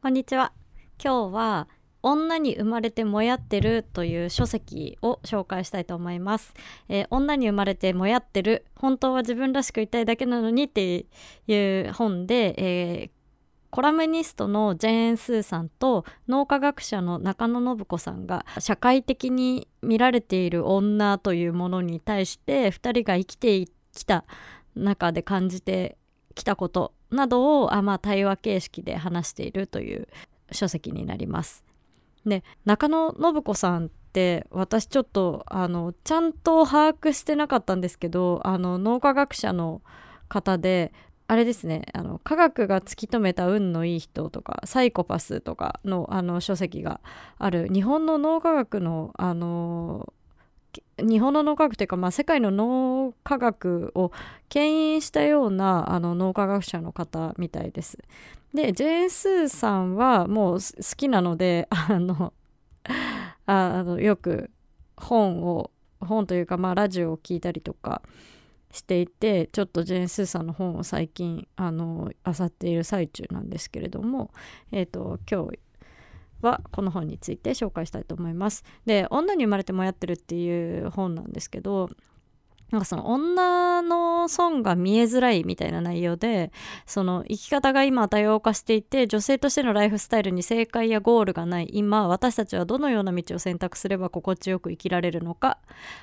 こんにちは。今日は女に生まれてもやってるという書籍を紹介したいと思います、えー女に生まれてもやってる。本当は自分らしくいたいだけなのにっていう本で、えーコラムニストのジェーン・スーさんと脳科学者の中野信子さんが社会的に見られている女というものに対して2人が生きてきた中で感じてきたことなどをあ、まあ、対話形式で話しているという書籍になります。で中野信子さんって私ちょっとあのちゃんと把握してなかったんですけどあの脳科学者の方であれですねあの科学が突き止めた運のいい人とかサイコパスとかのあの書籍がある日本の脳科学のあの日本の脳科学というか、まあ、世界の脳科学を牽引したようなあの脳科学者の方みたいです。でジェーン・スーさんはもう好きなので あのあのよく本を本というか、まあ、ラジオを聞いたりとかしていてちょっとジェーン・スーさんの本を最近あの漁っている最中なんですけれども、えー、と今日はこの本について紹介したいと思います。で「女に生まれてもやってる」っていう本なんですけどなんかその女の損が見えづらいみたいな内容でその生き方が今多様化していて女性としてのライフスタイルに正解やゴールがない。今私たちはどのような道を選択すれば心地よく生きられるのか。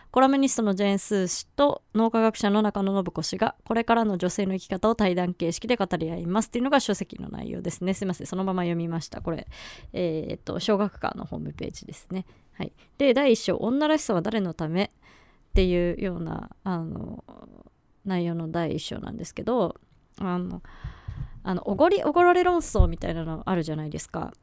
コラムニストのジェーン・スー氏と脳科学者の中野信子氏がこれからの女性の生き方を対談形式で語り合います。っていうのが書籍の内容ですね。すいません。そのまま読みました。これえーっと小学館のホームページですね。はい。で第1章。女らしさは誰のため？っていうようなあの内容の第一章なんですけどあのあのおごりおごられ論争みたいなのあるじゃないですか。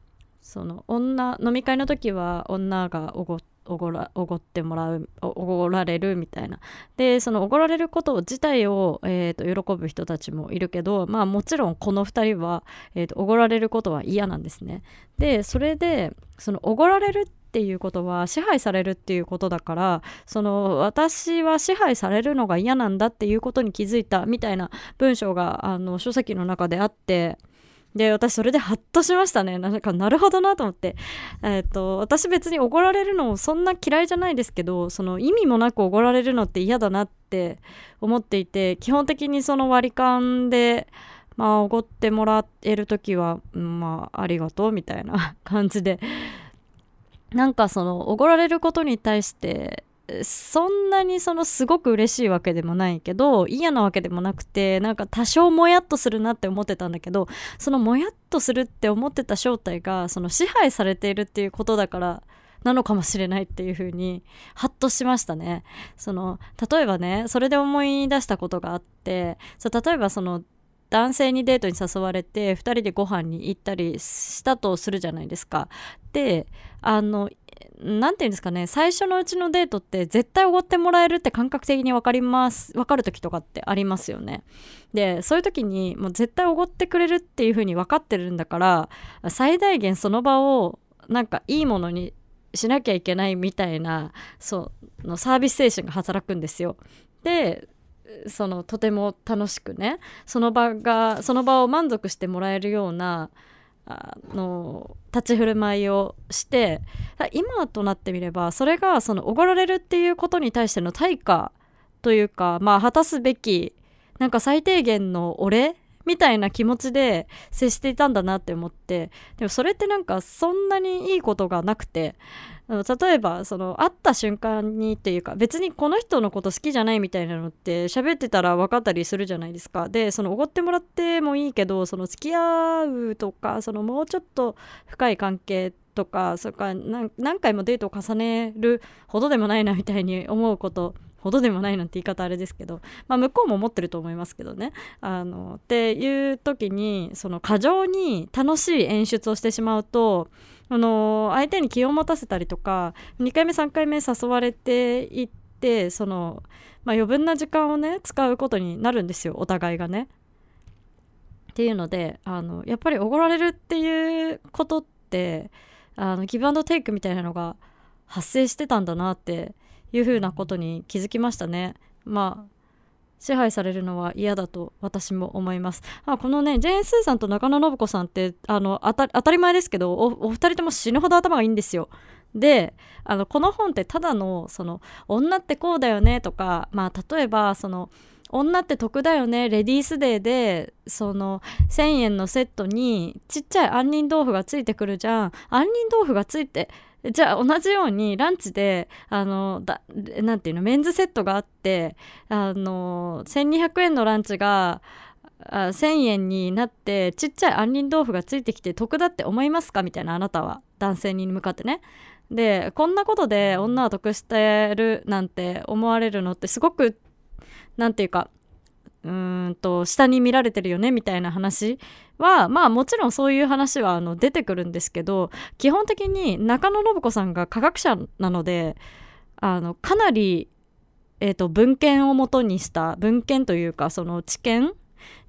その女飲み会の時は女がおごおごらおごってもらうおごられるみたいな。でそのおごられること自体を、えー、と喜ぶ人たちもいるけどまあもちろんこの2人は、えー、とおごられることは嫌なんですね。でそれでそのおごられるってていうことは支配されるっていうことだからその私は支配されるのが嫌なんだっていうことに気づいたみたいな文章があの書籍の中であってで私それでハッとしましたね。なんかなるほどなと思って、えー、と私別におごられるのそんな嫌いじゃないですけどその意味もなくおごられるのって嫌だなって思っていて基本的にその割り勘でまあおごってもらえる時はまあありがとうみたいな感じでなんかそのおごられることに対してそんなにそのすごく嬉しいわけでもないけど嫌なわけでもなくてなんか多少もやっとするなって思ってたんだけどそのもやっとするって思ってた正体がその支配されているっていうことだからなのかもしれないっていう風にハッとしましたね。その例えばねそれで思い出したことがあってそ例えばその男性にデートに誘われて2人でご飯に行ったりしたとするじゃないですか。であのなんていうんですかね最初のうちのデートって絶対おごってもらえるって感覚的に分かります分かる時とかってありますよね。でそういう時にもう絶対おごってくれるっていう風に分かってるんだから最大限その場をなんかいいものにしなきゃいけないみたいなそのサービス精神が働くんですよ。でそのとても楽しくねその場がその場を満足してもらえるようなあの立ち振る舞いをして今となってみればそれがそのおごられるっていうことに対しての対価というかまあ果たすべきなんか最低限のお礼みたいな気持ちで接していたんだなって思ってでもそれってなんかそんなにいいことがなくて例えばその会った瞬間にっていうか別にこの人のこと好きじゃないみたいなのって喋ってたら分かったりするじゃないですか。でそのおごってもらってもいいけどその付き合うとかそのもうちょっと深い関係とかそれから何回もデートを重ねるほどでもないなみたいに思うことほどでもないなんて言い方あれですけど、まあ、向こうも思ってると思いますけどねあのっていう時にその過剰に楽しい演出をしてしまうとあの相手に気を持たせたりとか2回目3回目誘われていってその、まあ、余分な時間をね使うことになるんですよお互いがね。っていうのであのやっぱりおごられるっていうことってあのギブアンドテイクみたいなのが発生してたんだなっていうふうなことに気づきましたね。まあ支配されるのは嫌だと私も思います。あこのねジェーン・スーさんと中野信子さんってあの当たり前ですけどおお二人とも死ぬほど頭がいいんですよ。であのこの本ってただのその女ってこうだよねとかまあ例えばその女って得だよねレディースデーでその1000円のセットにちっちゃい杏仁豆腐がついてくるじゃん杏仁豆腐がついてじゃあ同じようにランチであのだなんていうのメンズセットがあってあの1200円のランチがあ1000円になってちっちゃい杏仁豆腐がついてきて得だって思いますか？みたいなあなたは男性に向かってね。でこんなことで女は得してるなんて思われるのってすごく何て言うかうんと下に見られてるよねみたいな話はまあもちろんそういう話はあの出てくるんですけど基本的に中野信子さんが科学者なのであのかなり、えーと、文献をもとにした文献というかその知見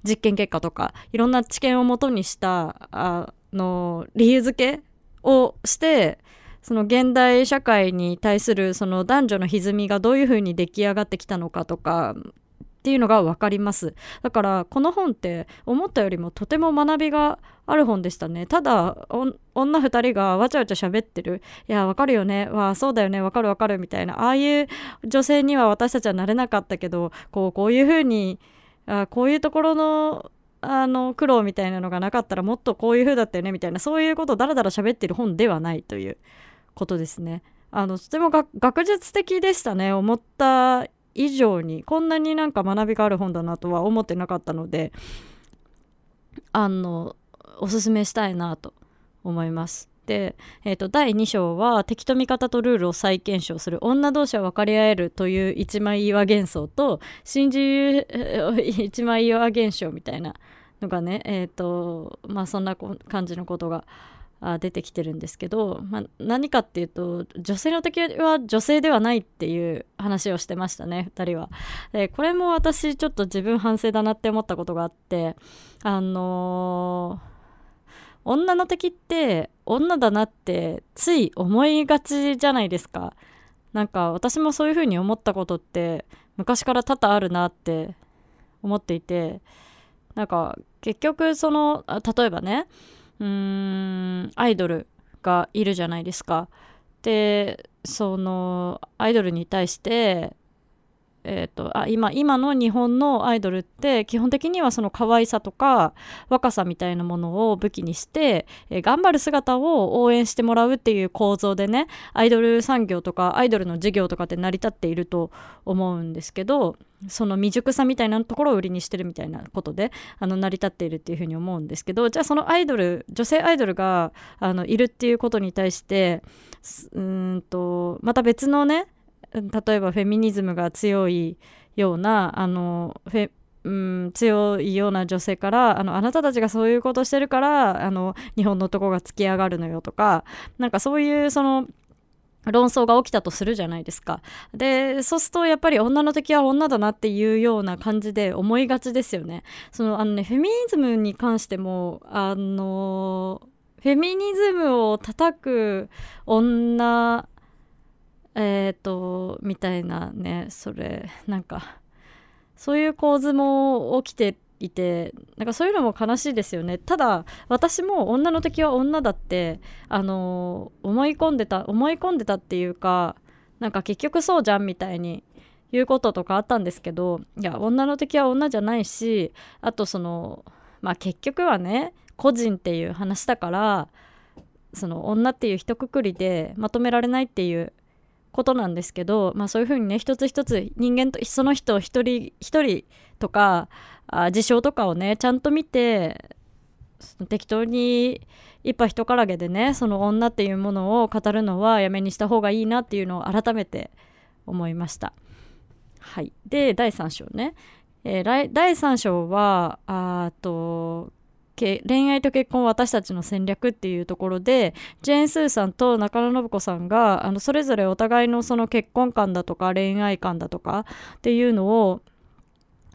実験結果とかいろんな知見をもとにしたあの理由付けをしてその現代社会に対するその男女の歪みがどういうふうに出来上がってきたのかとかっていうのが分かります。だからこの本って思ったよりもとても学びがある本でしたね。ただ女2人がわちゃわちゃ喋ってる。いやわかるよね。わあそうだよね。わかるわかるみたいな。ああいう女性には私たちはなれなかったけどこうこういうふうにあこういうところのあの苦労みたいなのがなかったらもっとこういう風だったよねみたいな。そういうことをだらだら喋ってる本ではないということですね。あのとても学術的でしたね。思った以上にこんなになんか学びがある本だなとは思ってなかったのであのおすすめしたいなと思います。で、えーと、第2章は敵と味方とルールを再検証する女同士は分かり合えるという一枚岩幻想と真珠一枚岩現象みたいなのがねえっ、ー、とまあそんな感じのことがあ出てきてるんですけど、まあ、何かっていうと女性の敵は女性ではないっていう話をしてましたね2人は。でこれも私ちょっと自分反省だなって思ったことがあってあのー、女の敵って女だなってつい思いがちじゃないですか。なんか私もそういう風に思ったことって昔から多々あるなって思っていてなんか結局その例えばねうんアイドルがいるじゃないですか。でそのアイドルに対してえーと、あ今今の日本のアイドルって基本的にはその可愛さとか若さみたいなものを武器にして、えー、頑張る姿を応援してもらうっていう構造でねアイドル産業とかアイドルの事業とかって成り立っていると思うんですけどその未熟さみたいなところを売りにしてるみたいなことであの成り立っているっていうふうに思うんですけどじゃあそのアイドル女性アイドルがあのいるっていうことに対してうんとまた別のね例えばフェミニズムが強いようなあのフェうん、強いような女性からあのあなたたちがそういうことしてるからあの日本の男が突き上がるのよとかなんかそういうその論争が起きたとするじゃないですか。で、そうするとやっぱり女の敵は女だなっていうような感じで思いがちですよね。そのあのね、フェミニズムに関しても、あの、フェミニズムを叩く女えっ、ー、とみたいなねそれなんかそういう構図も起きていてなんかそういうのも悲しいですよね。ただ私も女の敵は女だってあの思い込んでた思い込んでたっていうかなんか結局そうじゃんみたいに言うこととかあったんですけどいや女の敵は女じゃないしあとそのまあ結局はね個人っていう話だからその女っていう一括りでまとめられないっていうことなんですけど、まあ、そういうふうにね一つ一つ人間とその人一人一人とかあ事象とかをねちゃんと見て適当に一杯一からげでねその女っていうものを語るのはやめにした方がいいなっていうのを改めて思いました。はい、で第3章ね、えー、第3章はあと恋愛と結婚私たちの戦略っていうところでジェーン・スーさんと中野信子さんがあのそれぞれお互いのその結婚観だとか恋愛観だとかっていうのを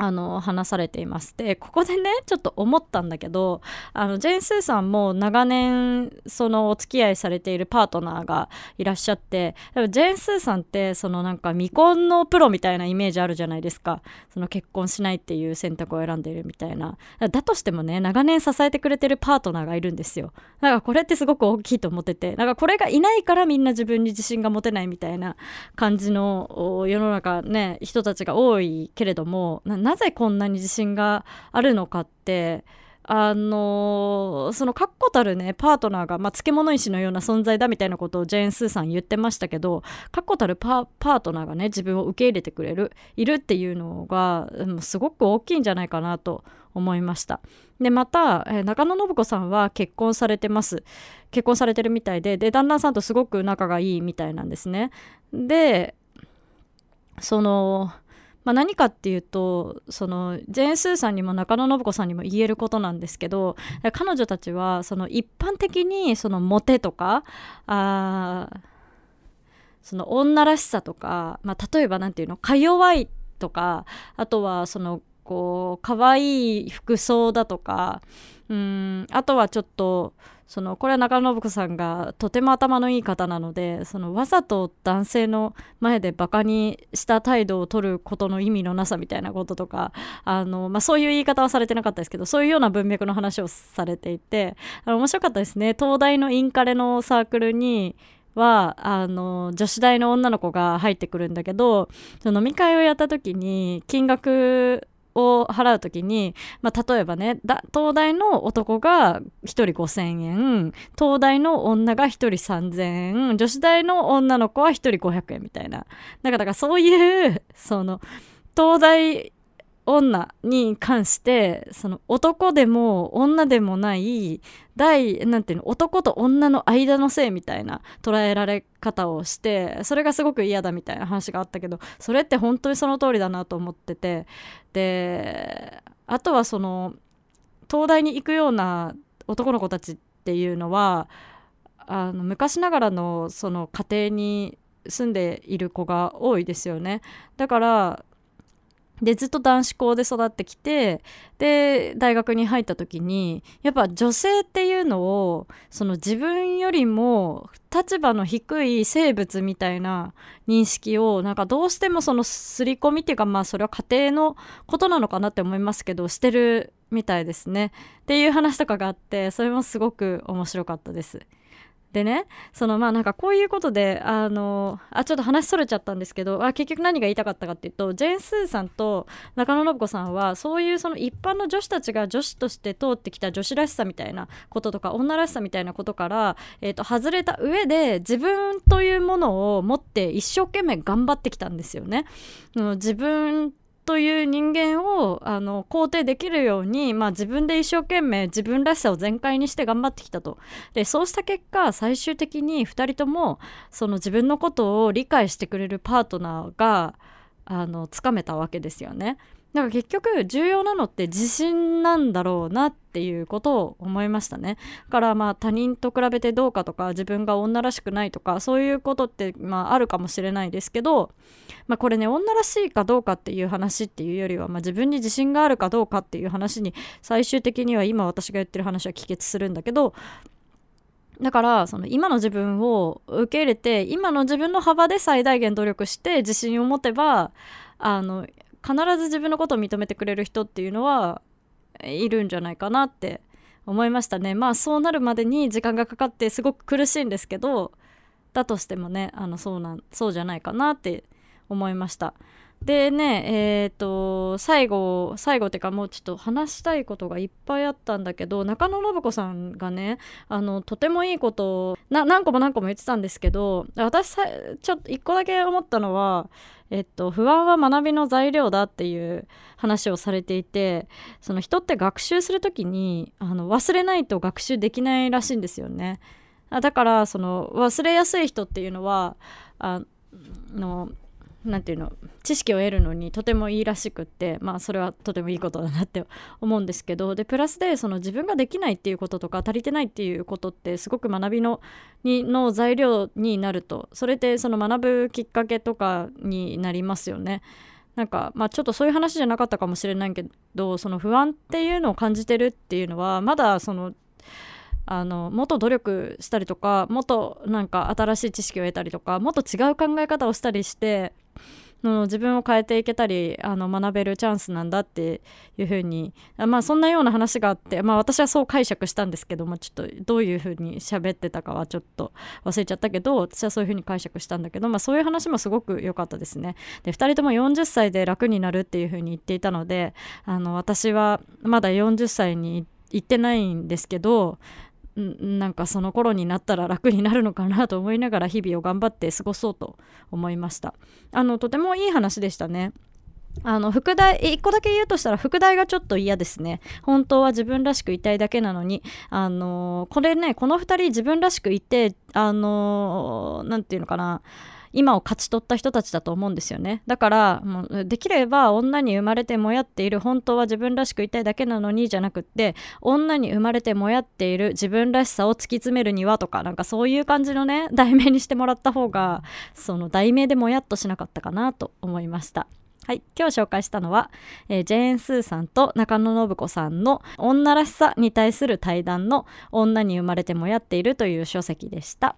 あの話されていますでここでねちょっと思ったんだけどあのジェーン・スーさんも長年そのお付き合いされているパートナーがいらっしゃってでもジェーン・スーさんってそのなんか未婚のプロみたいなイメージあるじゃないですか。その結婚しないっていう選択を選んでいるみたいな。だとしてもね長年支えてくれてるパートナーがいるんですよ。だからこれってすごく大きいと思っててだかこれがいないからみんな自分に自信が持てないみたいな感じの世の中ね人たちが多いけれどもななぜこんなに自信があるのかってあのその確固たるねパートナーが、まあ、漬物石のような存在だみたいなことをジェーン・スーさん言ってましたけど確固たるパートナーがね自分を受け入れてくれるいるっていうのが、う、すごく大きいんじゃないかなと思いました。でまた、えー、中野信子さんは結婚されてます。結婚されてるみたいでで旦那さんとすごく仲がいいみたいなんですね。でそのまあ、何かっていうとそのジェーン・スーさんにも中野信子さんにも言えることなんですけど彼女たちはその一般的にそのモテとかあその女らしさとか、まあ、例えば何て言うのか弱いとかあとはそのこう可愛い服装だとかうんあとはちょっとそのこれは中野信子さんがとても頭のいい方なのでそのわざと男性の前でバカにした態度を取ることの意味のなさみたいなこととかあの、まあ、そういう言い方はされてなかったですけどそういうような文脈の話をされていてあの面白かったですね。東大のインカレのサークルにはあの女子大の女の子が入ってくるんだけどその飲み会をやった時に金額を払う時に、まあ、例えばね東大の男が1人5000円東大の女が1人3000円女子大の女の子は1人500円みたいな。だからそういうその東大女に関してその男でも女でもない大なんていうの男と女の間のせいみたいな捉えられ方をしてそれがすごく嫌だみたいな話があったけどそれって本当にその通りだなと思っててであとはその東大に行くような男の子たちっていうのはあの昔ながらのその家庭に住んでいる子が多いですよね。だからでずっと男子校で育ってきてで大学に入った時にやっぱ女性っていうのをその自分よりも立場の低い生物みたいな認識をなんかどうしてもその刷り込みっていうかまあそれは家庭のことなのかなって思いますけどしてるみたいですねっていう話とかがあってそれもすごく面白かったです。でねそのまあなんかこういうことであのあちょっと話それちゃったんですけどあ結局何が言いたかったかっていうとジェーン・スーさんと中野信子さんはそういうその一般の女子たちが女子として通ってきた女子らしさみたいなこととか女らしさみたいなことから、えー、と外れた上で自分というものを持って一生懸命頑張ってきたんですよね。自分という人間をあの肯定できるように、まあ、自分で一生懸命自分らしさを全開にして頑張ってきたとでそうした結果最終的に2人ともその自分のことを理解してくれるパートナーがあのつかめたわけですよね。だか結局重要なのって自信なんだろうなっていうことを思いましたね。だからまあ他人と比べてどうかとか自分が女らしくないとかそういうことってまああるかもしれないですけど、まあ、これね女らしいかどうかっていう話っていうよりは、まあ、自分に自信があるかどうかっていう話に最終的には今私が言ってる話は帰結するんだけどだからその今の自分を受け入れて今の自分の幅で最大限努力して自信を持てばあの必ず自分のことを認めてくれる人っていうのはいるんじゃないかなって思いましたね。まあそうなるまでに時間がかかってすごく苦しいんですけどだとしてもねあのそうなんそうじゃないかなって思いました。でねえっ、ー、と最後最後っていうかもうちょっと話したいことがいっぱいあったんだけど中野信子さんがねあのとてもいいことを何個も何個も言ってたんですけど私ちょっと一個だけ思ったのはえっと、不安は学びの材料だっていう話をされていてその人って学習する時にあの忘れないと学習できないらしいんですよね。だからその忘れやすい人っていうのはあのなんていうの知識を得るのにとてもいいらしくってまあそれはとてもいいことだなって思うんですけどでプラスでその自分ができないっていうこととか足りてないっていうことってすごく学びのにの材料になるとそれってその学ぶきっかけとかになりますよね。なんかまあちょっとそういう話じゃなかったかもしれないけどその不安っていうのを感じてるっていうのはまだそのあのもっと努力したりとかもっとなんか新しい知識を得たりとかもっと違う考え方をしたりしての自分を変えていけたりあの学べるチャンスなんだっていうふうにまあそんなような話があって、まあ、私はそう解釈したんですけど、まあ、ちょっとどういうふうに喋ってたかはちょっと忘れちゃったけど私はそういうふうに解釈したんだけど、まあ、そういう話もすごく良かったですね。で2人とも40歳で楽になるっていうふうに言っていたのであの私はまだ40歳に行ってないんですけどなんかその頃になったら楽になるのかなと思いながら日々を頑張って過ごそうと思いました。あのとてもいい話でしたね。あの副題1個だけ言うとしたら副題がちょっと嫌ですね。本当は自分らしくいたいだけなのにあのこれねこの2人自分らしくいてあの何て言うのかな。今を勝ち取った人たちだと思うんですよねだからもうできれば女に生まれてもやっている本当は自分らしくいたいだけなのにじゃなくって女に生まれてもやっている自分らしさを突き詰めるにはとかなんかそういう感じのね題名にしてもらった方がその題名でもやっとしなかったかなと思いました。はい、今日紹介したのは、えー、ジェーン・スーさんと中野信子さんの女らしさに対する対談の女に生まれてもやっているという書籍でした。